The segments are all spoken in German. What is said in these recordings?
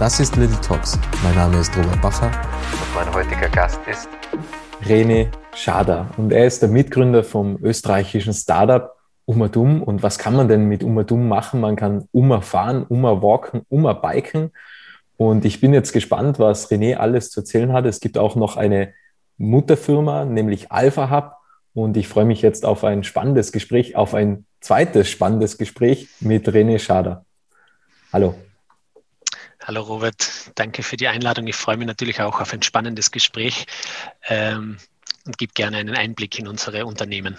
Das ist Little Talks. Mein Name ist Robert Bacher und mein heutiger Gast ist René Schader. Und er ist der Mitgründer vom österreichischen Startup Umadum. Und was kann man denn mit Umadum machen? Man kann Uma fahren, Uma walken, Uma biken. Und ich bin jetzt gespannt, was René alles zu erzählen hat. Es gibt auch noch eine Mutterfirma, nämlich Alpha Hub. Und ich freue mich jetzt auf ein spannendes Gespräch, auf ein zweites spannendes Gespräch mit René Schader. Hallo. Hallo Robert, danke für die Einladung. Ich freue mich natürlich auch auf ein spannendes Gespräch ähm, und gebe gerne einen Einblick in unsere Unternehmen.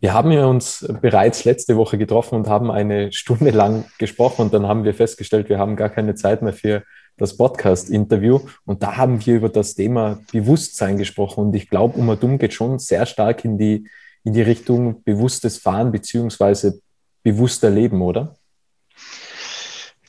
Wir haben ja uns bereits letzte Woche getroffen und haben eine Stunde lang gesprochen und dann haben wir festgestellt, wir haben gar keine Zeit mehr für das Podcast-Interview und da haben wir über das Thema Bewusstsein gesprochen und ich glaube, Umadum geht schon sehr stark in die, in die Richtung bewusstes Fahren beziehungsweise bewusster Leben, oder?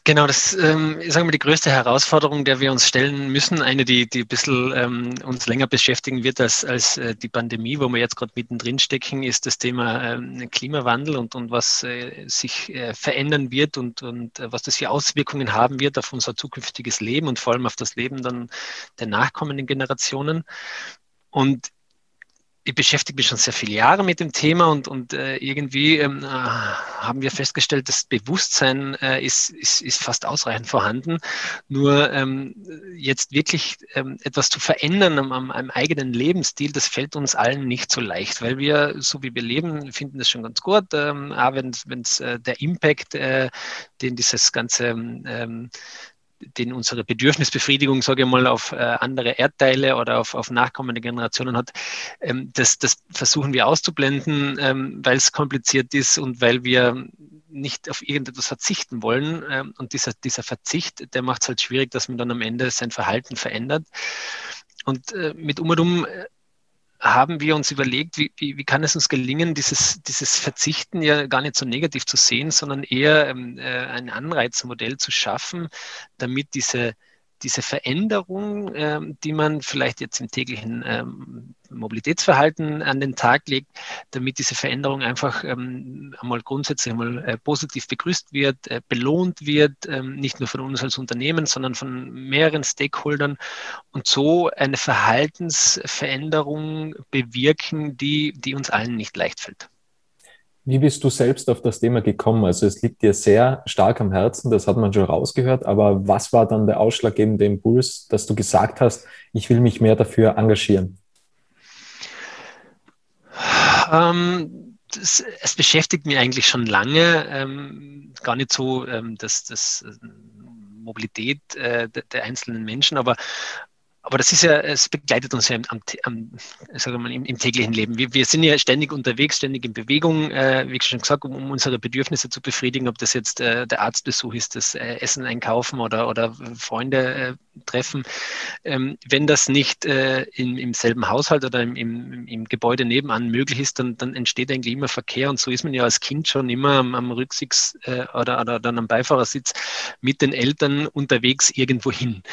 Genau, das ist, ähm, ich sage mal, die größte Herausforderung, der wir uns stellen müssen, eine, die, die ein bisschen ähm, uns länger beschäftigen wird als, als äh, die Pandemie, wo wir jetzt gerade mittendrin stecken, ist das Thema ähm, Klimawandel und, und was äh, sich äh, verändern wird und, und äh, was das für Auswirkungen haben wird auf unser zukünftiges Leben und vor allem auf das Leben dann der nachkommenden Generationen. Und ich beschäftige mich schon sehr viele Jahre mit dem Thema und, und äh, irgendwie ähm, äh, haben wir festgestellt, das Bewusstsein äh, ist, ist, ist fast ausreichend vorhanden. Nur ähm, jetzt wirklich ähm, etwas zu verändern am, am, am, eigenen Lebensstil, das fällt uns allen nicht so leicht, weil wir, so wie wir leben, finden das schon ganz gut. Ähm, auch wenn es äh, der Impact, äh, den dieses ganze ähm, den unsere Bedürfnisbefriedigung, sage ich mal, auf äh, andere Erdteile oder auf, auf nachkommende Generationen hat, ähm, das, das versuchen wir auszublenden, ähm, weil es kompliziert ist und weil wir nicht auf irgendetwas verzichten wollen. Ähm, und dieser, dieser Verzicht, der macht es halt schwierig, dass man dann am Ende sein Verhalten verändert. Und äh, mit um und um äh, haben wir uns überlegt, wie, wie, wie kann es uns gelingen, dieses, dieses Verzichten ja gar nicht so negativ zu sehen, sondern eher ähm, äh, ein Anreizmodell zu schaffen, damit diese diese Veränderung, ähm, die man vielleicht jetzt im täglichen ähm, Mobilitätsverhalten an den Tag legt, damit diese Veränderung einfach ähm, einmal grundsätzlich einmal äh, positiv begrüßt wird, äh, belohnt wird, ähm, nicht nur von uns als Unternehmen, sondern von mehreren Stakeholdern und so eine Verhaltensveränderung bewirken, die, die uns allen nicht leicht fällt. Wie bist du selbst auf das Thema gekommen? Also es liegt dir sehr stark am Herzen, das hat man schon rausgehört, aber was war dann der ausschlaggebende Impuls, dass du gesagt hast, ich will mich mehr dafür engagieren? Ähm, das, es beschäftigt mich eigentlich schon lange, ähm, gar nicht so ähm, das, das äh, Mobilität äh, der, der, einzelnen Menschen, aber aber das ist ja, es begleitet uns ja am, am, mal, im, im, täglichen Leben. Wir, wir, sind ja ständig unterwegs, ständig in Bewegung, äh, wie schon gesagt, um, um, unsere Bedürfnisse zu befriedigen, ob das jetzt äh, der Arztbesuch ist, das äh, Essen einkaufen oder, oder Freunde äh, treffen. Ähm, wenn das nicht äh, in, im selben Haushalt oder im, im, im, Gebäude nebenan möglich ist, dann, dann entsteht eigentlich immer Verkehr und so ist man ja als Kind schon immer am, am Rücksitz äh, oder, oder dann am Beifahrersitz mit den Eltern unterwegs irgendwo hin.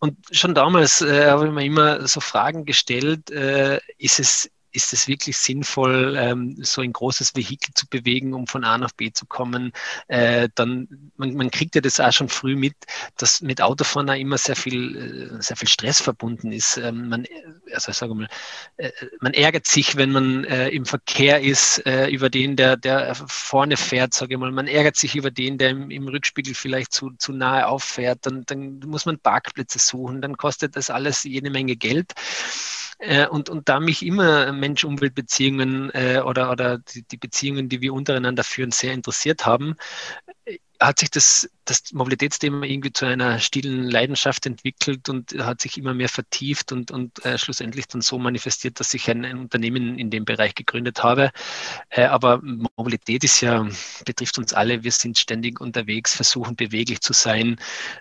Und schon damals äh, habe ich mir immer so Fragen gestellt, äh, ist es ist es wirklich sinnvoll, ähm, so ein großes Vehikel zu bewegen, um von A nach B zu kommen? Äh, dann, man, man, kriegt ja das auch schon früh mit, dass mit Autofahren auch immer sehr viel, äh, sehr viel Stress verbunden ist. Ähm, man, also sage mal, äh, man ärgert sich, wenn man äh, im Verkehr ist, äh, über den, der, der vorne fährt, sage ich mal. Man ärgert sich über den, der im, im Rückspiegel vielleicht zu, zu nahe auffährt. Dann, dann muss man Parkplätze suchen. Dann kostet das alles jede Menge Geld. Äh, und, und da mich immer Mensch-Umwelt-Beziehungen äh, oder, oder die, die, Beziehungen, die wir untereinander führen, sehr interessiert haben, hat sich das, das Mobilitätsthema irgendwie zu einer stillen Leidenschaft entwickelt und hat sich immer mehr vertieft und, und äh, schlussendlich dann so manifestiert, dass ich ein, ein, Unternehmen in dem Bereich gegründet habe. Äh, aber Mobilität ist ja, betrifft uns alle. Wir sind ständig unterwegs, versuchen beweglich zu sein.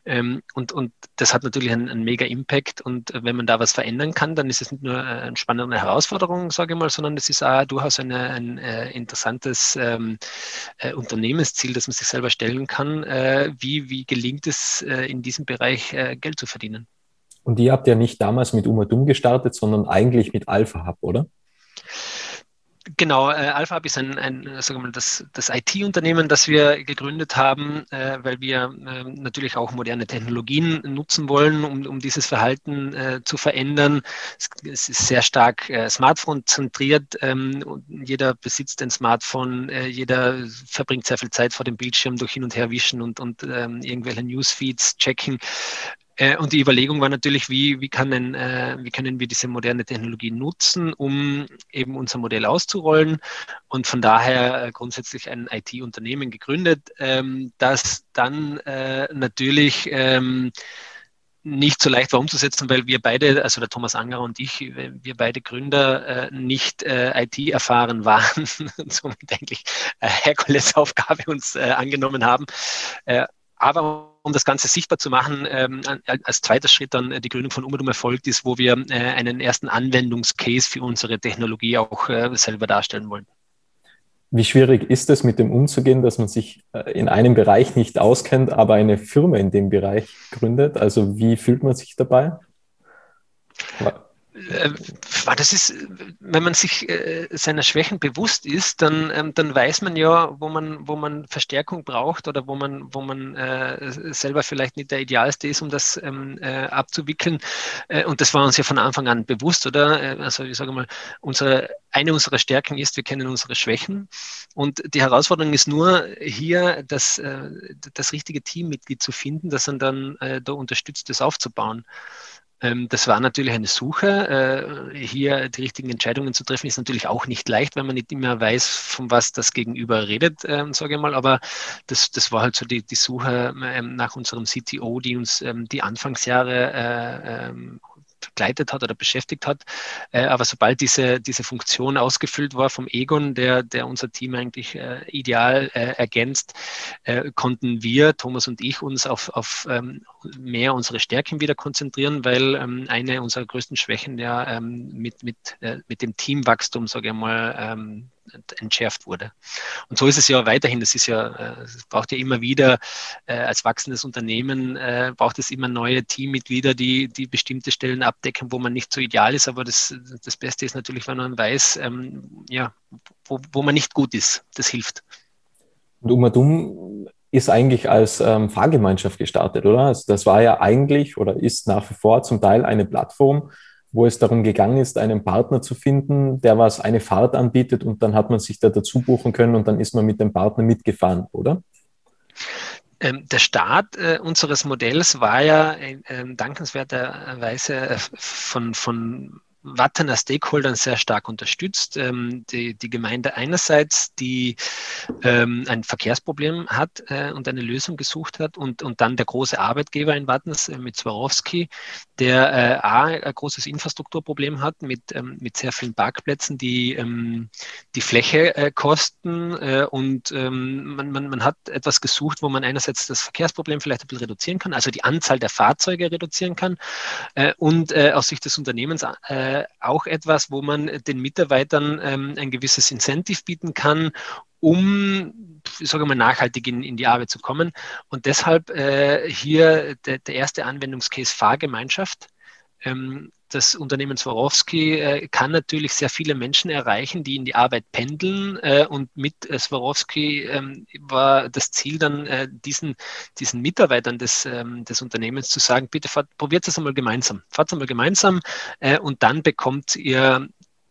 Ähm, und, und das hat natürlich einen, einen mega Impact. Und wenn man da was verändern kann, dann ist es nicht nur eine spannende Herausforderung, sage ich mal, sondern es ist auch durchaus eine, ein äh, interessantes ähm, äh, Unternehmensziel, das man sich selber stellen kann. Äh, wie, wie gelingt es äh, in diesem Bereich äh, Geld zu verdienen? Und ihr habt ja nicht damals mit Umadum gestartet, sondern eigentlich mit Alpha Hub, oder? Genau, äh, AlphaHub ist ein, ein sagen wir mal, das, das IT-Unternehmen, das wir gegründet haben, äh, weil wir äh, natürlich auch moderne Technologien nutzen wollen, um, um dieses Verhalten äh, zu verändern. Es, es, ist sehr stark äh, Smartphone-zentriert. Ähm, jeder besitzt ein Smartphone, äh, jeder verbringt sehr viel Zeit vor dem Bildschirm durch Hin- und Herwischen und, und ähm, irgendwelche Newsfeeds checken. Äh, und die Überlegung war natürlich, wie, wie, kann äh, wie können wir diese moderne Technologie nutzen, um eben unser Modell auszurollen. Und von daher äh, grundsätzlich ein IT-Unternehmen gegründet, ähm, das dann äh, natürlich ähm, nicht so leicht war umzusetzen, weil wir beide, also der Thomas Angerer und ich, wir beide Gründer äh, nicht äh, IT erfahren waren und somit eigentlich äh, Herkulesaufgabe uns äh, angenommen haben. Äh, aber um das Ganze sichtbar zu machen, ähm, als zweiter Schritt dann äh, die Gründung von Umedum erfolgt ist, wo wir äh, einen ersten Anwendungscase für unsere Technologie auch äh, selber darstellen wollen. Wie schwierig ist es, mit dem umzugehen, dass man sich äh, in einem Bereich nicht auskennt, aber eine Firma in dem Bereich gründet? Also wie fühlt man sich dabei? Das ist, wenn man sich äh, seiner Schwächen bewusst ist, dann, ähm, dann weiß man ja, wo man, wo man Verstärkung braucht oder wo man, wo man äh, selber vielleicht nicht der Idealste ist, um das ähm, abzuwickeln. Und das war uns ja von Anfang an bewusst, oder? Also ich sage mal, unsere, eine unserer Stärken ist, wir kennen unsere Schwächen. Und die Herausforderung ist nur, hier das, das richtige Teammitglied zu finden, das dann, dann da unterstützt, das aufzubauen. Ähm, das war natürlich eine Suche. Äh, hier die richtigen Entscheidungen zu treffen, ist natürlich auch nicht leicht, weil man nicht immer weiß, von was das Gegenüber redet, ähm, sage ich mal. Aber das, das war halt so die, die Suche ähm, nach unserem CTO, die uns die Anfangsjahre äh, begleitet hat oder beschäftigt hat. Äh, aber sobald diese, diese Funktion ausgefüllt war vom Egon, der, der unser Team eigentlich äh, ideal äh, ergänzt, äh, konnten wir, Thomas und ich, uns auf, auf ähm, mehr unsere Stärken wieder konzentrieren, weil ähm, eine unserer größten Schwächen ja ähm, mit, mit, äh, mit dem Teamwachstum, sage ich mal, ähm, entschärft wurde. Und so ist es ja weiterhin. Das ja, äh, es braucht ja immer wieder äh, als wachsendes Unternehmen äh, braucht es immer neue Teammitglieder, die, die bestimmte Stellen abdecken, wo man nicht so ideal ist. Aber das, das Beste ist natürlich, wenn man weiß, ähm, ja, wo, wo man nicht gut ist. Das hilft. Und Umadum ist eigentlich als ähm, Fahrgemeinschaft gestartet, oder? Also das war ja eigentlich oder ist nach wie vor zum Teil eine Plattform, wo es darum gegangen ist, einen Partner zu finden, der was eine Fahrt anbietet und dann hat man sich da dazu buchen können und dann ist man mit dem Partner mitgefahren, oder? Ähm, der Start äh, unseres Modells war ja äh, dankenswerterweise von, von Wattener Stakeholdern sehr stark unterstützt. Ähm, die, die Gemeinde einerseits, die ähm, ein Verkehrsproblem hat äh, und eine Lösung gesucht hat und, und dann der große Arbeitgeber in Wattens äh, mit Swarovski, der äh, ein großes Infrastrukturproblem hat mit, ähm, mit sehr vielen Parkplätzen, die ähm, die Fläche äh, kosten äh, und ähm, man, man, man hat etwas gesucht, wo man einerseits das Verkehrsproblem vielleicht ein bisschen reduzieren kann, also die Anzahl der Fahrzeuge reduzieren kann äh, und aus Sicht des Unternehmens äh, auch etwas, wo man den Mitarbeitern ähm, ein gewisses Incentive bieten kann, um, sage mal, nachhaltig in, in die Arbeit zu kommen. Und deshalb äh, hier der, der erste Anwendungscase Fahrgemeinschaft. Ähm, das Unternehmen Swarovski äh, kann natürlich sehr viele Menschen erreichen, die in die Arbeit pendeln. Äh, und mit äh, Swarovski ähm, war das Ziel dann, diesen, diesen Mitarbeitern des, ähm, des Unternehmens zu sagen, bitte fahrt, probiert es einmal gemeinsam. Fahrt einmal gemeinsam und dann bekommt ihr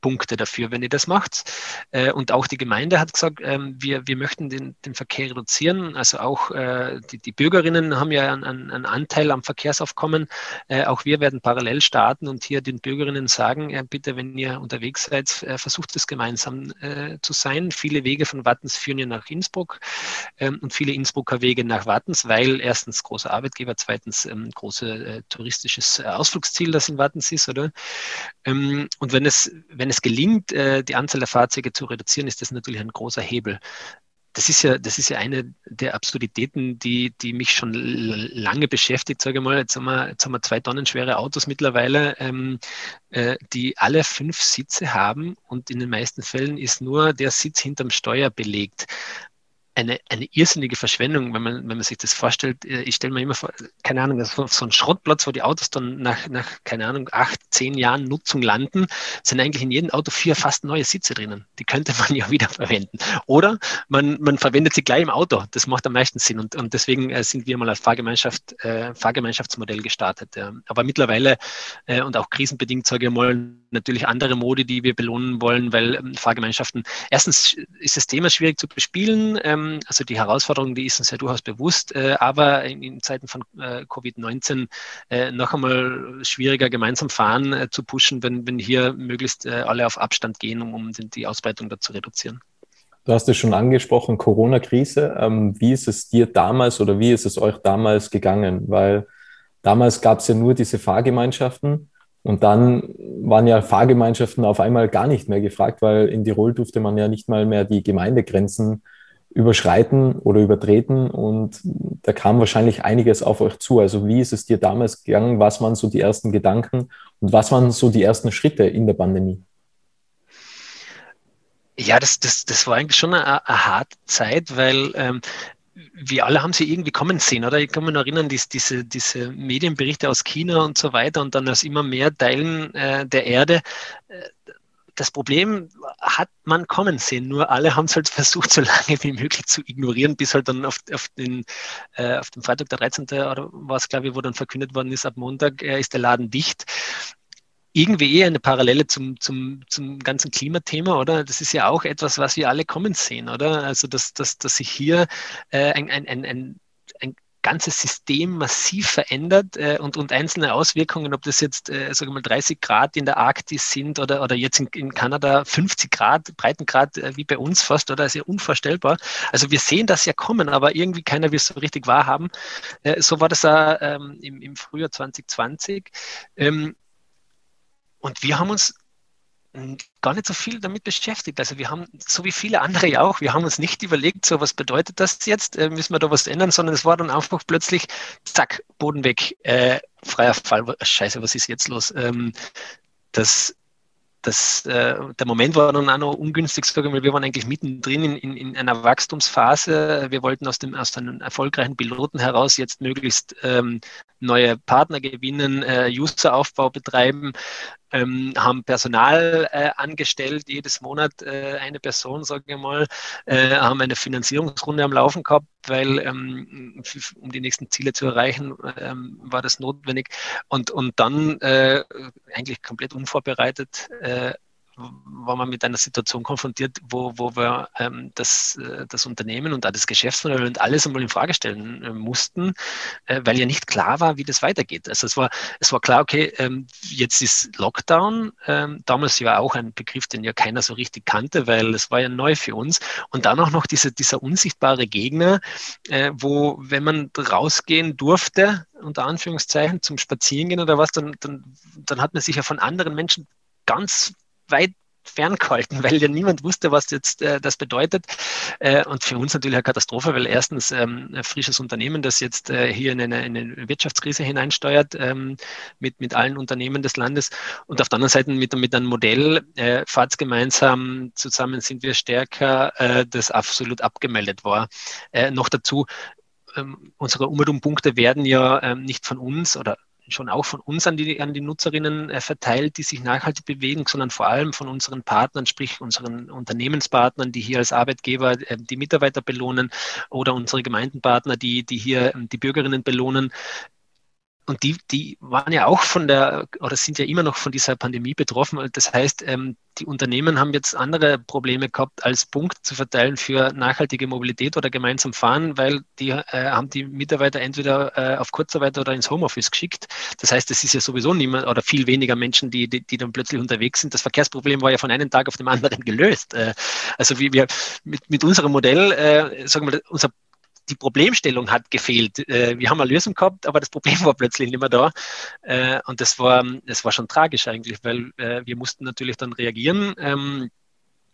Punkte dafür, wenn ihr das macht. Äh, und auch die Gemeinde hat gesagt, ähm, wir, wir möchten den, den Verkehr reduzieren. Also auch äh, die, die Bürgerinnen haben ja einen, einen Anteil am Verkehrsaufkommen. Äh, auch wir werden parallel starten und hier den Bürgerinnen sagen, bitte, wenn ihr unterwegs seid, versucht es gemeinsam zu sein. Viele Wege von Wattens führen ja nach Innsbruck ähm, und viele Innsbrucker Wege nach Wattens, weil erstens großer Arbeitgeber, zweitens ähm, große touristisches Ausflugsziel, das in Wattens ist, oder? und wenn es, wenn wenn es gelingt, äh, die Anzahl der Fahrzeuge zu reduzieren, ist das natürlich ein großer Hebel. Das ist ja, das ist ja eine der Absurditäten, die, die mich schon lange beschäftigt. Sage mal, jetzt haben wir, jetzt haben wir zwei Tonnen schwere Autos mittlerweile, ähm, äh, die alle fünf Sitze haben und in den meisten Fällen ist nur der Sitz hinterm Steuer belegt eine, eine irrsinnige Verschwendung, wenn man, wenn man sich das vorstellt. Äh, ich stelle mir immer vor, keine Ahnung, so ein Schrottplatz, wo die Autos dann nach, nach, keine Ahnung, acht, zehn Jahren Nutzung landen, sind eigentlich in jedem Auto vier fast neue Sitze drinnen. Die könnte man ja wieder verwenden. Oder man, man verwendet sie gleich im Auto. Das macht am meisten Sinn. Und, und deswegen äh, sind wir mal als Fahrgemeinschaft, äh, Fahrgemeinschaftsmodell gestartet. Ja. Aber mittlerweile äh, und auch krisenbedingt, sage ich mal, natürlich andere Modi, die wir belohnen wollen, weil ähm, Fahrgemeinschaften, erstens ist das Thema schwierig zu bespielen. Ähm, also die Herausforderung, die ist uns ja durchaus bewusst, äh, aber in, in, Zeiten von äh, Covid-19 äh, noch einmal schwieriger gemeinsam fahren zu pushen, wenn, wenn hier möglichst alle auf Abstand gehen, um, um die Ausbreitung da zu reduzieren. Du hast es schon angesprochen, Corona-Krise. Ähm, wie ist es dir damals oder wie ist es euch damals gegangen? Weil damals gab es ja nur diese Fahrgemeinschaften und dann waren ja Fahrgemeinschaften auf einmal gar nicht mehr gefragt, weil in Tirol durfte man ja nicht mal mehr die Gemeindegrenzen überschreiten oder übertreten und da kam wahrscheinlich einiges auf euch zu. Also wie ist es dir damals gegangen? Was waren so die ersten Gedanken und was waren so die ersten Schritte in der Pandemie? Ja, das, das, das war eigentlich schon eine, eine harte Zeit, weil ähm, wir alle haben sie irgendwie kommen sehen, oder? Ich kann mich noch erinnern, dies, diese, diese Medienberichte aus China und so weiter und dann aus immer mehr Teilen äh, der Erde. Äh, das Problem hat man kommen sehen, nur alle haben es halt versucht, so lange wie möglich zu ignorieren, bis halt dann auf, auf, den, äh, auf dem Freitag, der 13. oder was, glaube ich, wo dann verkündet worden ist, ab Montag äh, ist der Laden dicht irgendwie eher eine Parallele zum, zum, zum ganzen Klimathema, oder? Das ist ja auch etwas, was wir alle kommen sehen, oder? Also, dass, dass, dass sich hier äh, ein, ein, ein, ein, ein ganzes System massiv verändert äh, und, und einzelne Auswirkungen, ob das jetzt, äh, sagen wir mal, 30 Grad in der Arktis sind oder, oder jetzt in, in Kanada 50 Grad, Breitengrad äh, wie bei uns fast, oder? ist ja unvorstellbar. Also wir sehen das ja kommen, aber irgendwie keiner will es so richtig wahrhaben. Äh, so war das auch ähm, im, im Frühjahr 2020. Ähm, und wir haben uns gar nicht so viel damit beschäftigt. Also wir haben, so wie viele andere ja auch, wir haben uns nicht überlegt, so was bedeutet das jetzt, äh, müssen wir da was ändern, sondern es war dann einfach plötzlich, zack, Boden weg, äh, freier Fall, scheiße, was ist jetzt los? Ähm, das, das, äh, der Moment war dann auch noch ungünstig, sagen wir, wir waren eigentlich mittendrin in, in, in einer Wachstumsphase. Wir wollten aus dem aus einem erfolgreichen Piloten heraus jetzt möglichst ähm, neue Partner gewinnen, äh, Useraufbau betreiben, ähm, haben Personal äh, angestellt, jedes Monat äh, eine Person, sagen wir mal, äh, haben eine Finanzierungsrunde am Laufen gehabt, weil ähm, um die nächsten Ziele zu erreichen, ähm, war das notwendig. Und, und dann äh, eigentlich komplett unvorbereitet war man mit einer Situation konfrontiert, wo, wo wir ähm, das, äh, das Unternehmen und auch das Geschäftsmodell und alles einmal in Frage stellen äh, mussten, äh, weil ja nicht klar war, wie das weitergeht. Also es war, es war klar, okay, ähm, jetzt ist Lockdown. Ähm, damals ja auch ein Begriff, den ja keiner so richtig kannte, weil es war ja neu für uns. Und dann auch noch diese, dieser unsichtbare Gegner, äh, wo, wenn man rausgehen durfte, unter Anführungszeichen, zum Spazierengehen oder was, dann, dann, dann hat man sich ja von anderen Menschen ganz weit ferngehalten, weil ja niemand wusste, was jetzt äh, das bedeutet. Äh, und für uns natürlich eine Katastrophe, weil erstens ähm, ein frisches Unternehmen, das jetzt äh, hier in eine, in eine, Wirtschaftskrise hineinsteuert ähm, mit, mit allen Unternehmen des Landes und auf der anderen Seite mit, mit einem Modell, äh, fahrtsgemeinsam zusammen sind wir stärker, äh, das absolut abgemeldet war. Äh, noch dazu, ähm, unsere Umweltpunkte werden ja ähm, nicht von uns oder schon auch von uns an die, an die Nutzerinnen äh, verteilt, die sich nachhaltig bewegen, sondern vor allem von unseren Partnern, sprich unseren Unternehmenspartnern, die hier als Arbeitgeber äh, die Mitarbeiter belohnen oder unsere Gemeindenpartner, die, die hier ähm, die Bürgerinnen belohnen. Und die, die waren ja auch von der, oder sind ja immer noch von dieser Pandemie betroffen. Das heißt, ähm, die Unternehmen haben jetzt andere Probleme gehabt, als Punkt zu verteilen für nachhaltige Mobilität oder gemeinsam fahren, weil die äh, haben die Mitarbeiter entweder äh, auf Kurzarbeit oder ins Homeoffice geschickt. Das heißt, es ist ja sowieso niemand oder viel weniger Menschen, die, die, die dann plötzlich unterwegs sind. Das Verkehrsproblem war ja von einem Tag auf den anderen gelöst. Äh, also wie wir mit, mit unserem Modell, äh, sagen wir, unser die Problemstellung hat gefehlt. Äh, wir haben eine Lösung gehabt, aber das Problem war plötzlich nicht mehr da. Äh, und das war, das war schon tragisch eigentlich, weil äh, wir mussten natürlich dann reagieren. Ähm,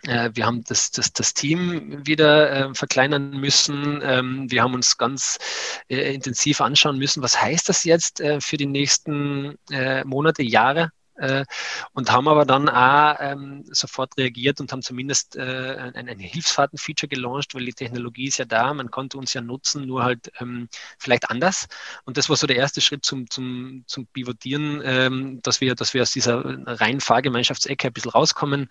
wir haben das, das, das Team wieder verkleinern müssen. Ähm, wir haben uns ganz intensiv anschauen müssen, was heißt das jetzt für die nächsten Monate, Jahre? Äh, und haben aber dann auch ähm, sofort reagiert und haben zumindest äh, ein, ein Hilfsfahrten-Feature gelauncht, weil die Technologie ist ja da, man konnte uns ja nutzen, nur halt ähm, vielleicht anders. Und das war so der erste Schritt zum, zum, zum Pivotieren, ähm, dass, wir, dass wir aus dieser reinen Fahrgemeinschaftsecke ein bisschen rauskommen.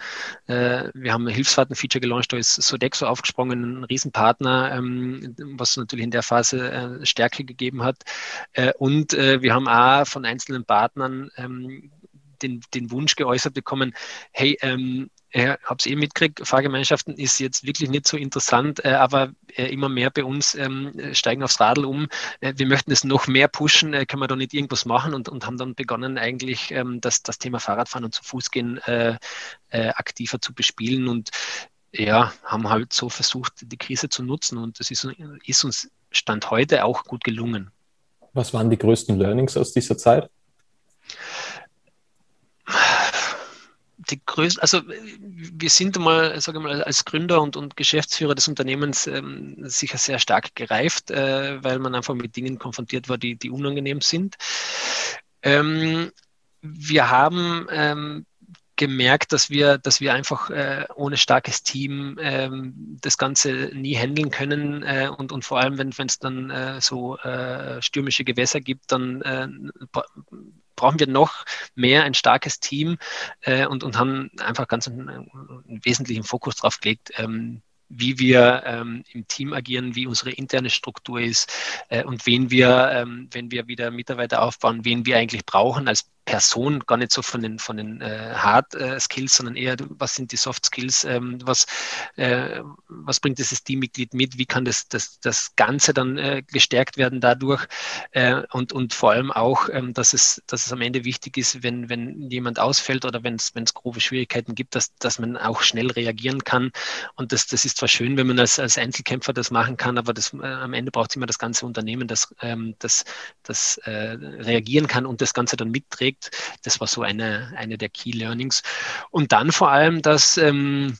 Äh, wir haben ein Hilfsfahrten-Feature gelauncht, da ist Sodexo aufgesprungen, ein Riesenpartner, ähm, was natürlich in der Phase äh, Stärke gegeben hat. Äh, und äh, wir haben auch von einzelnen Partnern ähm, den, den Wunsch geäußert bekommen, hey, ähm, ich habe es eh mitgekriegt, Fahrgemeinschaften ist jetzt wirklich nicht so interessant, äh, aber äh, immer mehr bei uns ähm, steigen aufs Radl um. Äh, wir möchten es noch mehr pushen, äh, können wir da nicht irgendwas machen und, und haben dann begonnen, eigentlich ähm, das, das Thema Fahrradfahren und zu Fuß gehen äh, äh, aktiver zu bespielen und ja, haben halt so versucht, die Krise zu nutzen und das ist, ist uns Stand heute auch gut gelungen. Was waren die größten Learnings aus dieser Zeit? Die größte, also wir sind mal, sage ich mal, als Gründer und, und Geschäftsführer des Unternehmens ähm, sicher sehr stark gereift, äh, weil man einfach mit Dingen konfrontiert war, die, die unangenehm sind. Ähm, wir haben ähm, gemerkt, dass wir, dass wir einfach äh, ohne starkes Team ähm, das Ganze nie handeln können äh, und, und vor allem, wenn es dann äh, so äh, stürmische Gewässer gibt, dann äh, brauchen wir noch mehr ein starkes Team äh, und, und haben einfach ganz einen, einen wesentlichen Fokus drauf gelegt, ähm, wie wir ähm, im Team agieren, wie unsere interne Struktur ist äh, und wen wir, ähm, wenn wir wieder Mitarbeiter aufbauen, wen wir eigentlich brauchen als Person, gar nicht so von den, von den äh, Hard äh, Skills, sondern eher, was sind die Soft Skills, ähm, was, äh, was bringt dieses Teammitglied mit, wie kann das, das, das Ganze dann äh, gestärkt werden dadurch? Äh, und, und vor allem auch, ähm, dass, es, dass es am Ende wichtig ist, wenn, wenn jemand ausfällt oder wenn es grobe Schwierigkeiten gibt, dass, dass man auch schnell reagieren kann. Und das, das ist zwar schön, wenn man als, als Einzelkämpfer das machen kann, aber das, äh, am Ende braucht es immer das ganze Unternehmen, das, ähm, das, das reagieren kann und das Ganze dann mitträgt geprägt. Das war so eine, eine der Key Learnings. Und dann vor allem, dass ähm,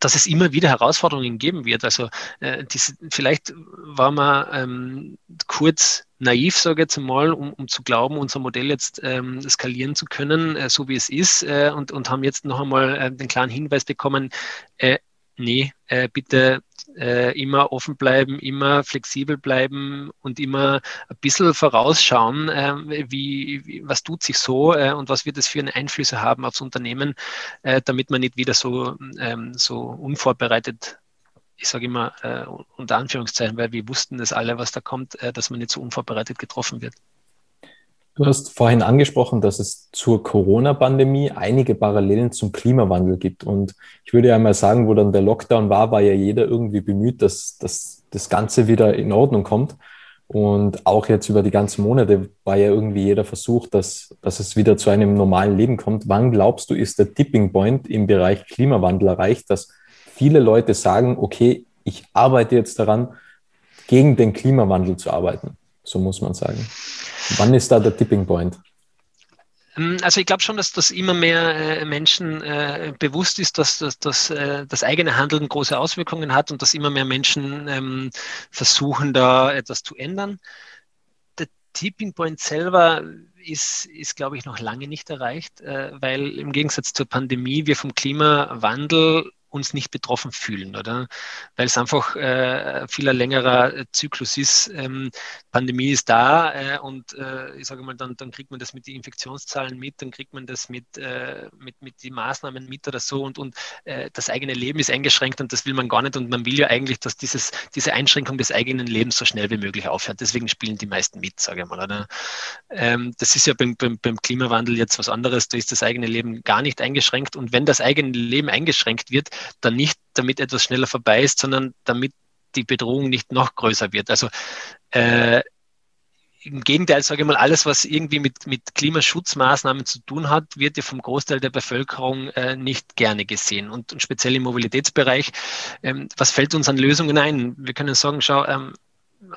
dass es immer wieder Herausforderungen geben wird. Also äh, diese, vielleicht war man ähm, kurz naiv, sage ich jetzt mal, um, um zu glauben, unser Modell jetzt ähm, skalieren zu können, äh, so wie es ist, äh, und, und haben jetzt noch einmal äh, den klaren Hinweis bekommen, äh, nee, äh, bitte äh, immer offen bleiben, immer flexibel bleiben und immer ein bisschen vorausschauen, äh, wie, wie, was tut sich so äh, und was wird es für Einflüsse haben aufs Unternehmen, äh, damit man nicht wieder so, ähm, so unvorbereitet ich sage immer äh, unter Anführungszeichen, weil wir wussten das alle, was da kommt, äh, dass man nicht so unvorbereitet getroffen wird. Du hast vorhin angesprochen, dass es zur Corona-Pandemie einige Parallelen zum Klimawandel gibt. Und ich würde ja mal sagen, wo dann der Lockdown war, war ja jeder irgendwie bemüht, dass, dass das Ganze wieder in Ordnung kommt. Und auch jetzt über die ganzen Monate war ja irgendwie jeder versucht, dass, dass es wieder zu einem normalen Leben kommt. Wann glaubst du, ist der Tipping Point im Bereich Klimawandel erreicht, dass viele Leute sagen, okay, ich arbeite jetzt daran, gegen den Klimawandel zu arbeiten? So muss man sagen. Wann ist da der Tipping Point? Ähm, also ich glaube schon, dass das immer mehr äh, Menschen äh, bewusst ist, dass, dass, dass äh, das eigene Handeln große Auswirkungen hat und dass immer mehr Menschen ähm, versuchen, da etwas zu ändern. Der Tipping Point selber ist, ist glaube ich, noch lange nicht erreicht, äh, weil im Gegensatz zur Pandemie wir vom Klimawandel uns nicht betroffen fühlen, oder? Weil es einfach äh, viel längerer Zyklus ist. Ähm, Pandemie ist da äh, und äh, ich sage mal, dann, dann kriegt man das mit den Infektionszahlen mit, dann kriegt man das mit, äh, mit, mit den Maßnahmen mit oder so und, und äh, das eigene Leben ist eingeschränkt und das will man gar nicht und man will ja eigentlich, dass dieses, diese Einschränkung des eigenen Lebens so schnell wie möglich aufhört. Deswegen spielen die meisten mit, sage ich mal. Oder? Ähm, das ist ja beim, beim, beim Klimawandel jetzt was anderes, da ist das eigene Leben gar nicht eingeschränkt und wenn das eigene Leben eingeschränkt wird, dann nicht damit etwas schneller vorbei ist, sondern damit die Bedrohung nicht noch größer wird. Also äh, im Gegenteil, sage ich mal, alles, was irgendwie mit, mit Klimaschutzmaßnahmen zu tun hat, wird ja vom Großteil der Bevölkerung äh, nicht gerne gesehen. Und, und, speziell im Mobilitätsbereich, ähm, was fällt uns an Lösungen ein? Wir können sagen, schau, ähm,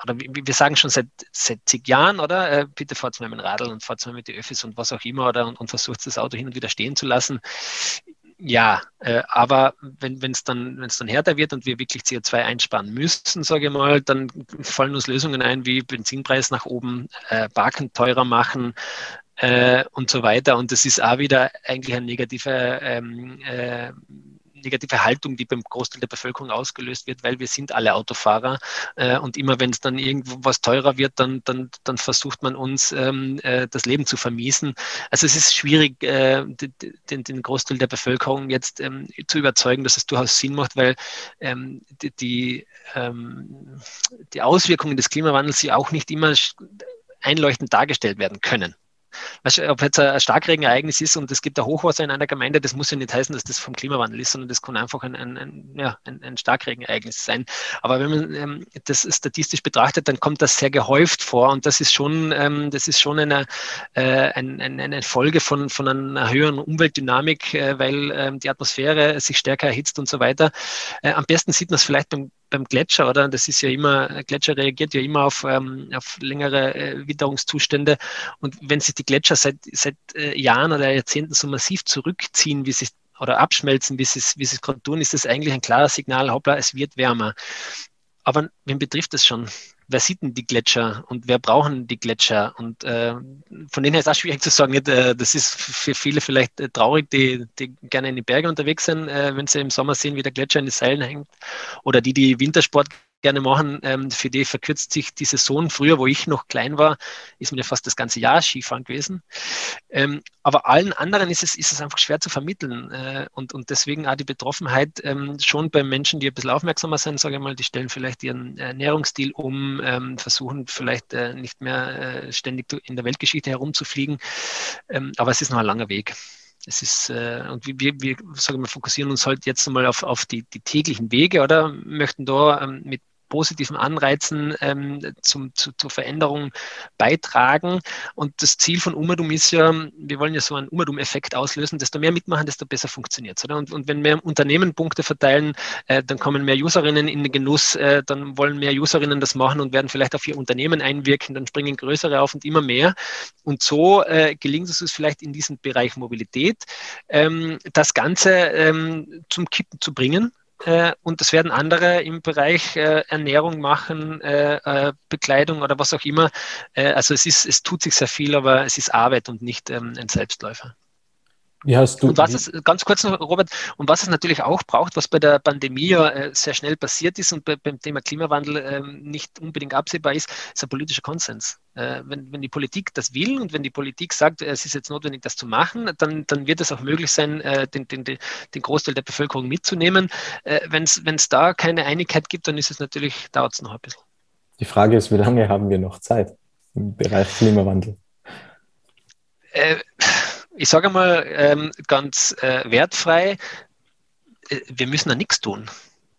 oder wir sagen schon seit, seit zig Jahren, oder? Äh, bitte fahrt mal mit dem Radl und fahrt mal mit den Öffis und was auch immer, oder? Und, und versucht das Auto hin und wieder stehen zu lassen ja, äh, aber wenn es dann, dann härter wird und wir wirklich CO2 einsparen müssen, sage ich mal, dann fallen uns Lösungen ein wie Benzinpreis nach oben, äh, Parken teurer machen äh, und so weiter. Und das ist auch wieder eigentlich ein negativer ähm, äh, negative Haltung, die beim Großteil der Bevölkerung ausgelöst wird, weil wir sind alle Autofahrer äh, und immer wenn es dann irgendwo was teurer wird, dann, dann, dann versucht man uns ähm, äh, das Leben zu vermiesen. Also es ist schwierig, äh, den, den Großteil der Bevölkerung jetzt ähm, zu überzeugen, dass es durchaus Sinn macht, weil ähm, die, die, die Auswirkungen des Klimawandels ja auch nicht immer einleuchtend dargestellt werden können. Ob jetzt ein Starkregenereignis ist und es gibt ein Hochwasser in einer Gemeinde, das muss ja nicht heißen, dass das vom Klimawandel ist, sondern das kann einfach ein, ein, ein ja, ein, Starkregenereignis sein. Aber wenn man ähm, das statistisch betrachtet, dann kommt das sehr gehäuft vor und das ist schon, ähm, das ist schon eine, äh, ein, eine Folge von, von einer höheren Umweltdynamik, äh, weil ähm, die Atmosphäre sich stärker erhitzt und so weiter. Äh, am besten sieht man es vielleicht beim beim Gletscher, oder? Das ist ja immer, Gletscher reagiert ja immer auf, ähm, auf längere äh, Witterungszustände. Und wenn sich die Gletscher seit, seit äh, Jahren oder Jahrzehnten so massiv zurückziehen, wie sie oder abschmelzen, wie sie es, wie sie es gerade tun, ist das eigentlich ein klares Signal, hoppla, es wird wärmer. Aber wen betrifft das schon? Wer sieht denn die Gletscher und wer brauchen die Gletscher? Und äh, von denen her ist es auch schwierig zu sagen. Nicht, äh, das ist für viele vielleicht äh, traurig, die, die gerne in die Berge unterwegs sind, äh, wenn sie im Sommer sehen, wie der Gletscher in den Seilen hängt. Oder die, die Wintersport gerne machen. Ähm, für die verkürzt sich die Saison. Früher, wo ich noch klein war, ist man ja fast das ganze Jahr Skifahren gewesen. Ähm, aber allen anderen ist es, ist es einfach schwer zu vermitteln. Äh, und, und deswegen auch die Betroffenheit ähm, schon bei Menschen, die ein bisschen aufmerksamer sind, sage ich mal, die stellen vielleicht ihren Ernährungsstil um, ähm, versuchen vielleicht äh, nicht mehr äh, ständig in der Weltgeschichte herumzufliegen. Ähm, aber es ist noch ein langer Weg es ist, äh, und wir, wir sagen wir, fokussieren uns halt jetzt mal auf, auf die, die täglichen Wege oder möchten da ähm, mit positiven Anreizen ähm, zum, zu, zur Veränderung beitragen. Und das Ziel von Umadum ist ja, wir wollen ja so einen Umadum-Effekt auslösen, desto mehr mitmachen, desto besser funktioniert es. Und, und wenn mehr Unternehmen Punkte verteilen, äh, dann kommen mehr Userinnen in den Genuss, äh, dann wollen mehr Userinnen das machen und werden vielleicht auf ihr Unternehmen einwirken, dann springen größere auf und immer mehr. Und so äh, gelingt es uns vielleicht in diesem Bereich Mobilität, ähm, das Ganze ähm, zum Kippen zu bringen äh, und das werden andere im Bereich äh, Ernährung machen, äh, äh Bekleidung oder was auch immer. Äh, also es ist, es tut sich sehr viel, aber es ist Arbeit und nicht ähm, ein Selbstläufer. Wie hast du, und was es, ganz kurz noch, Robert, und was es natürlich auch braucht, was bei der Pandemie ja äh, sehr schnell passiert ist und bei, beim Thema Klimawandel äh, nicht unbedingt absehbar ist, ist ein politischer Konsens. Äh, wenn, wenn die Politik das will und wenn die Politik sagt, es ist jetzt notwendig, das zu machen, dann, dann wird es auch möglich sein, äh, den, den, den Großteil der Bevölkerung mitzunehmen. Äh, wenn es da keine Einigkeit gibt, dann ist es natürlich, dauert es noch ein bisschen. Die Frage ist, wie lange haben wir noch Zeit im Bereich Klimawandel? Äh, ich sage mal ähm, ganz äh, wertfrei, äh, wir müssen da nichts tun.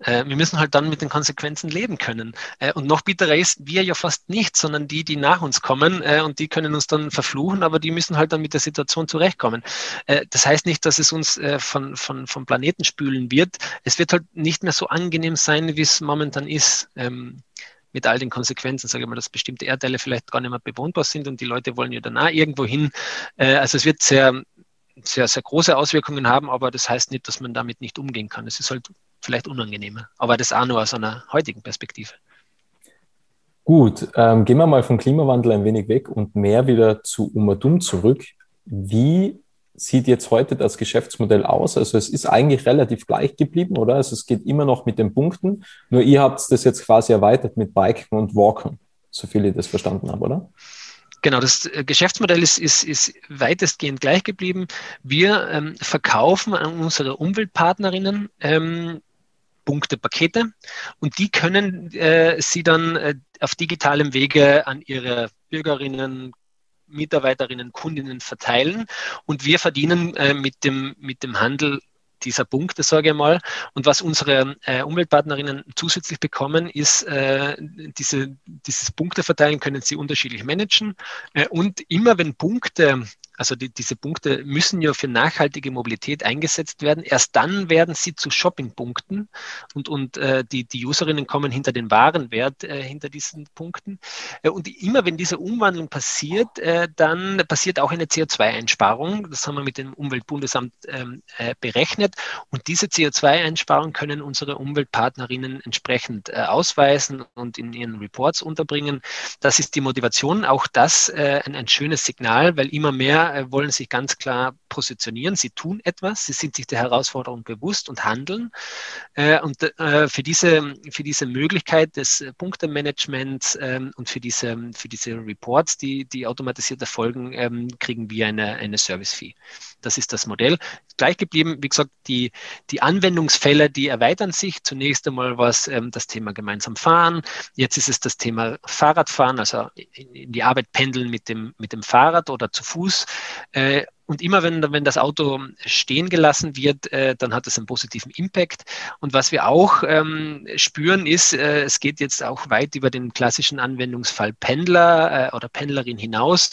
Äh, wir müssen halt dann mit den Konsequenzen leben können. Äh, und noch bitterer ist, wir ja fast nicht, sondern die, die nach uns kommen äh, und die können uns dann verfluchen, aber die müssen halt dann mit der Situation zurechtkommen. Das heißt nicht, dass es uns von, von, vom Planeten spülen wird. Es wird halt nicht mehr so angenehm sein, wie es momentan ist. Ähm, mit all den Konsequenzen, sage ich mal, dass bestimmte Erdteile vielleicht gar nicht mehr bewohnbar sind und die Leute wollen ja danach irgendwo hin. Äh, also es wird sehr, sehr, sehr große Auswirkungen haben, aber das heißt nicht, dass man damit nicht umgehen kann. Es ist halt vielleicht unangenehmer, aber das auch nur aus einer heutigen Perspektive. Gut, ähm, gehen wir mal vom Klimawandel ein wenig weg und mehr wieder zu Umadum zurück. Wie sieht jetzt heute das Geschäftsmodell aus? Also es ist eigentlich relativ gleich geblieben, oder? Also es geht immer noch mit den Punkten, nur ihr habt das jetzt quasi erweitert mit Biken und Walken, so viel ich das verstanden habe, oder? Genau, das äh, Geschäftsmodell ist, ist, ist weitestgehend gleich geblieben. Wir ähm, verkaufen an unsere Umweltpartnerinnen ähm, Punktepakete und die können äh, sie dann äh, auf digitalem Wege an ihre Bürgerinnen, Mitarbeiterinnen, Kundinnen verteilen und wir verdienen äh, mit, dem, mit dem Handel dieser Punkte, sage ich mal. Und was unsere äh, Umweltpartnerinnen zusätzlich bekommen, ist äh, diese, dieses Punkteverteilen können sie unterschiedlich managen. Äh, und immer wenn Punkte also die, diese Punkte müssen ja für nachhaltige Mobilität eingesetzt werden. Erst dann werden sie zu Shoppingpunkten und, und äh, die, die Userinnen kommen hinter den Warenwert, äh, hinter diesen Punkten. Äh, und immer wenn diese Umwandlung passiert, äh, dann passiert auch eine CO2-Einsparung. Das haben wir mit dem Umweltbundesamt ähm, äh, berechnet. Und diese CO2-Einsparung können unsere Umweltpartnerinnen entsprechend ausweisen und in ihren Reports unterbringen. Das ist die Motivation. Auch das ein, ein schönes Signal, weil immer mehr wollen sich ganz klar positionieren. Sie tun etwas, sie sind sich der Herausforderung bewusst und handeln. Äh, und äh, für, diese, für diese Möglichkeit des Punktemanagements ähm, und für diese, für diese Reports, die, die automatisiert erfolgen, ähm, kriegen wir eine, eine Service-Fee. Das ist das Modell. Gleich geblieben, wie gesagt, die, die Anwendungsfälle, die erweitern sich. Zunächst einmal war es ähm, das Thema gemeinsam fahren. Jetzt ist es das Thema Fahrradfahren, also in die Arbeit pendeln mit dem, mit dem Fahrrad oder zu Fuß. Und immer wenn, wenn das Auto stehen gelassen wird, äh, dann hat das einen positiven Impact. Und was wir auch ähm, spüren, ist, äh, es geht jetzt auch weit über den klassischen Anwendungsfall Pendler äh, oder Pendlerin hinaus.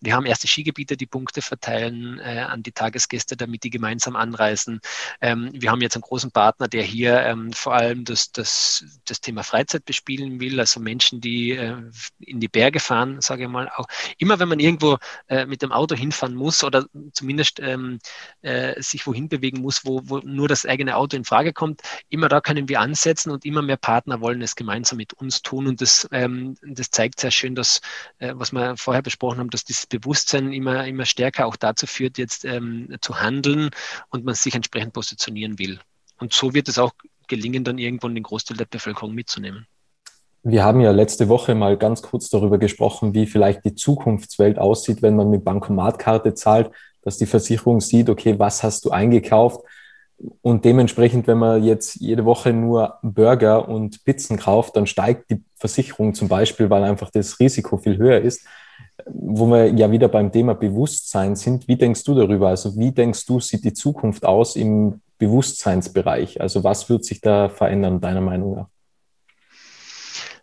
Wir haben erste Skigebiete, die Punkte verteilen äh, an die Tagesgäste, damit die gemeinsam anreisen. Ähm, wir haben jetzt einen großen Partner, der hier ähm, vor allem das, das, das Thema Freizeit bespielen will, also Menschen, die äh, in die Berge fahren, sage ich mal. Auch immer wenn man irgendwo äh, mit dem Auto hinfahren muss oder zumindest ähm, äh, sich wohin bewegen muss, wo, wo nur das eigene Auto in Frage kommt. Immer da können wir ansetzen und immer mehr Partner wollen es gemeinsam mit uns tun. Und das, ähm, das zeigt sehr schön, dass, äh, was wir vorher besprochen haben, dass dieses Bewusstsein immer, immer stärker auch dazu führt, jetzt ähm, zu handeln und man sich entsprechend positionieren will. Und so wird es auch gelingen, dann irgendwann den Großteil der Bevölkerung mitzunehmen. Wir haben ja letzte Woche mal ganz kurz darüber gesprochen, wie vielleicht die Zukunftswelt aussieht, wenn man mit Bankomatkarte zahlt dass die Versicherung sieht, okay, was hast du eingekauft? Und dementsprechend, wenn man jetzt jede Woche nur Burger und Pizzen kauft, dann steigt die Versicherung zum Beispiel, weil einfach das Risiko viel höher ist. Wo wir ja wieder beim Thema Bewusstsein sind, wie denkst du darüber? Also wie denkst du, sieht die Zukunft aus im Bewusstseinsbereich? Also was wird sich da verändern, deiner Meinung nach?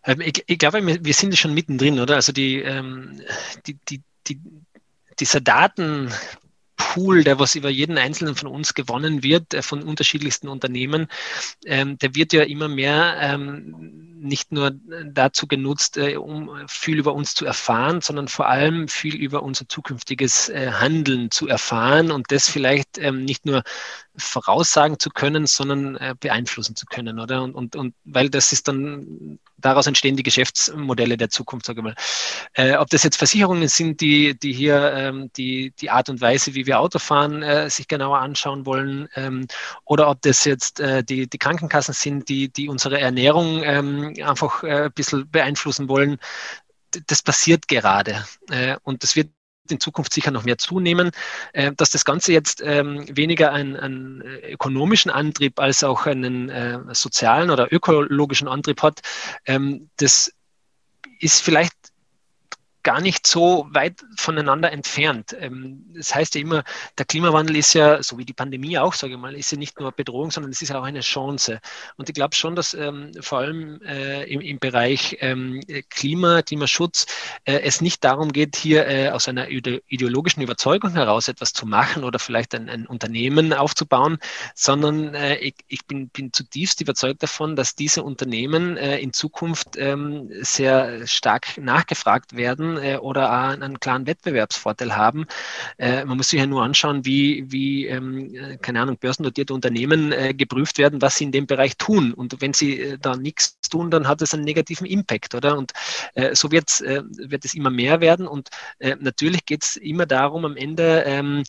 Ähm, ich, ich, glaube, wir sind schon mittendrin, oder? Also die, ähm, die, die, die, dieser Daten, Pool, der was über jeden einzelnen von uns gewonnen wird, äh, von unterschiedlichsten Unternehmen, ähm, der wird ja immer mehr ähm, nicht nur dazu genutzt, äh, um viel über uns zu erfahren, sondern vor allem viel über unser zukünftiges äh, Handeln zu erfahren und das vielleicht ähm, nicht nur voraussagen zu können, sondern beeinflussen zu können, oder? Und, und, und weil das ist dann, daraus entstehen die Geschäftsmodelle der Zukunft, sage ich mal. Ob das jetzt Versicherungen sind, die, die hier die, die Art und Weise, wie wir Auto fahren, äh, sich genauer anschauen wollen, ähm, oder ob das jetzt äh, die, die Krankenkassen sind, die, die unsere Ernährung ähm, einfach äh, ein bisschen beeinflussen wollen. Das passiert gerade. Äh, und das wird in Zukunft sicher noch mehr zunehmen, äh, dass das Ganze jetzt ähm, weniger einen, einen, ökonomischen Antrieb als auch einen äh, sozialen oder ökologischen Antrieb hat, ähm, das ist vielleicht gar nicht so weit voneinander entfernt. Ähm, das heißt ja immer, der Klimawandel ist ja, so wie die Pandemie auch, sage ich mal, ist ja nicht nur Bedrohung, sondern es ist auch eine Chance. Und ich glaube schon, dass ähm, vor allem äh, im, im, Bereich ähm, Klima, Klimaschutz äh, es nicht darum geht, hier äh, aus einer ideologischen Überzeugung heraus etwas zu machen oder vielleicht ein, ein Unternehmen aufzubauen, sondern äh, ich, ich bin, bin, zutiefst überzeugt davon, dass diese Unternehmen äh, in Zukunft ähm, sehr stark nachgefragt werden äh, oder einen klaren Wettbewerbsvorteil haben. Äh, man muss sich ja nur anschauen, wie, wie ähm, äh, keine Ahnung, börsennotierte Unternehmen äh, geprüft werden, was sie in dem Bereich tun. Und wenn sie äh, da nichts tun, dann hat es einen negativen Impact, oder? Und äh, so wird's, wird es immer mehr werden. Und natürlich geht es immer darum, am Ende ähm,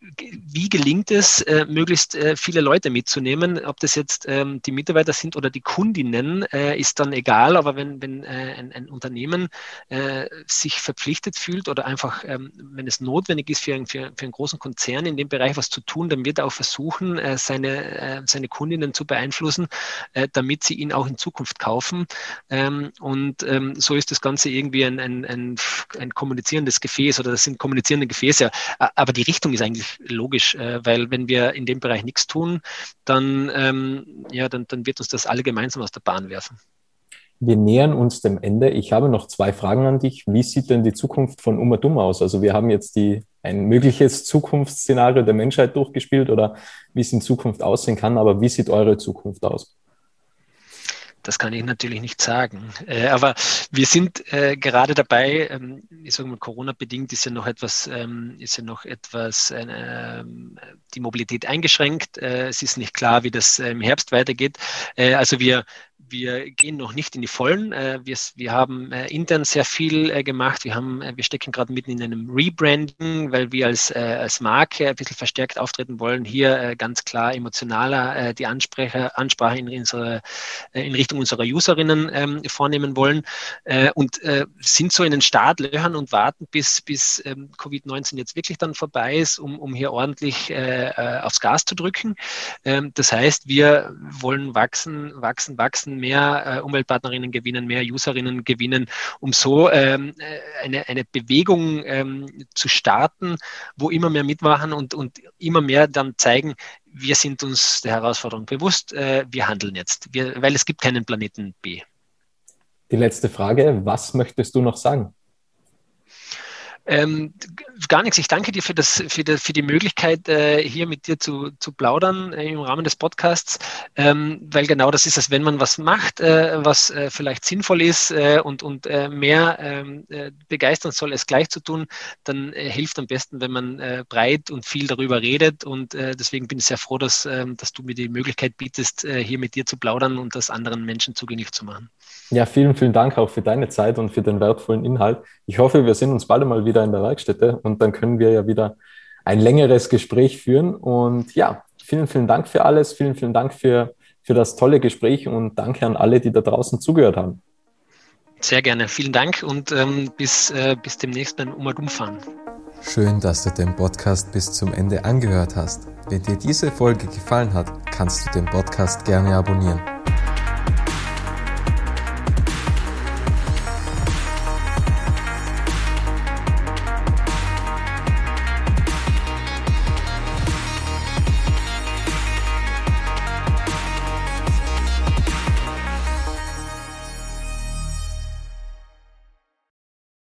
wie gelingt es, äh, möglichst äh, viele Leute mitzunehmen? Ob das jetzt ähm, die Mitarbeiter sind oder die Kundinnen, äh, ist dann egal. Aber wenn, wenn äh, ein, ein, Unternehmen äh, sich verpflichtet fühlt oder einfach, ähm, wenn es notwendig ist für, für, für, einen großen Konzern in dem Bereich was zu tun, dann wird er auch versuchen, äh, seine, seine Kundinnen zu beeinflussen, damit sie ihn auch in Zukunft kaufen. Ähm, und ähm, so ist das Ganze irgendwie ein, ein, ein, ein kommunizierendes Gefäß oder das sind kommunizierende Gefäße. Aber die Richtung ist eigentlich logisch, äh, weil wenn wir in dem Bereich nichts tun, dann, ähm, ja, dann, dann wird uns das alle gemeinsam aus der Bahn werfen. Wir nähern uns dem Ende. Ich habe noch zwei Fragen an dich. Wie sieht denn die Zukunft von Uma Dumm aus? Also wir haben jetzt die, ein mögliches Zukunftsszenario der Menschheit durchgespielt oder wie es in Zukunft aussehen kann. Aber wie sieht eure Zukunft aus? Das kann ich natürlich nicht sagen. Äh, aber wir sind äh, gerade dabei, ähm, ich sage mal, Corona-bedingt ist ja noch etwas, ähm, ist ja noch etwas, äh, die Mobilität eingeschränkt. Äh, es ist nicht klar, wie das äh, im Herbst weitergeht. Äh, also wir wir gehen noch nicht in die Vollen. Äh, wir, wir haben äh, intern sehr viel äh, gemacht. Wir, haben, wir stecken gerade mitten in einem Rebranding, weil wir als, als Marke ein bisschen verstärkt auftreten wollen. Hier ganz klar emotionaler die Ansprache, Ansprache in, unsere, in Richtung unserer Userinnen ähm, vornehmen wollen und sind so in den Startlöchern und warten, bis, bis ähm, Covid-19 jetzt wirklich dann vorbei ist, um, um hier ordentlich aufs Gas zu drücken. Ähm, das heißt, wir wollen wachsen, wachsen, wachsen mehr äh, Umweltpartnerinnen gewinnen, mehr Userinnen gewinnen, um so ähm, äh, eine, eine Bewegung ähm, zu starten, wo immer mehr mitmachen und, und immer mehr dann zeigen, wir sind uns der Herausforderung bewusst, äh, wir handeln jetzt, wir, weil es gibt keinen Planeten B. Die letzte Frage, was möchtest du noch sagen? Ähm, gar nichts. Ich danke dir für, das, für, die, für die Möglichkeit, äh, hier mit dir zu, zu plaudern äh, im Rahmen des Podcasts, ähm, weil genau das ist es, wenn man was macht, äh, was äh, vielleicht sinnvoll ist äh, und, und äh, mehr ähm, begeistern soll, es gleich zu tun, dann hilft am besten, wenn man breit und viel darüber redet. Und deswegen bin ich sehr froh, dass, ähm, dass du mir die Möglichkeit bietest, hier mit dir zu plaudern und das anderen Menschen zugänglich zu machen. Ja, vielen, vielen Dank auch für deine Zeit und für den wertvollen Inhalt. Ich hoffe, wir sehen uns bald einmal wieder in der Werkstätte und dann können wir ja wieder ein längeres Gespräch führen. Und ja, vielen, vielen Dank für alles. Vielen, vielen Dank für, für das tolle Gespräch und danke an alle, die da draußen zugehört haben. Sehr gerne. Vielen Dank und ähm, bis, äh, bis demnächst beim Umadum-Fahren. Schön, dass du den Podcast bis zum Ende angehört hast. Wenn dir diese Folge gefallen hat, kannst du den Podcast gerne abonnieren.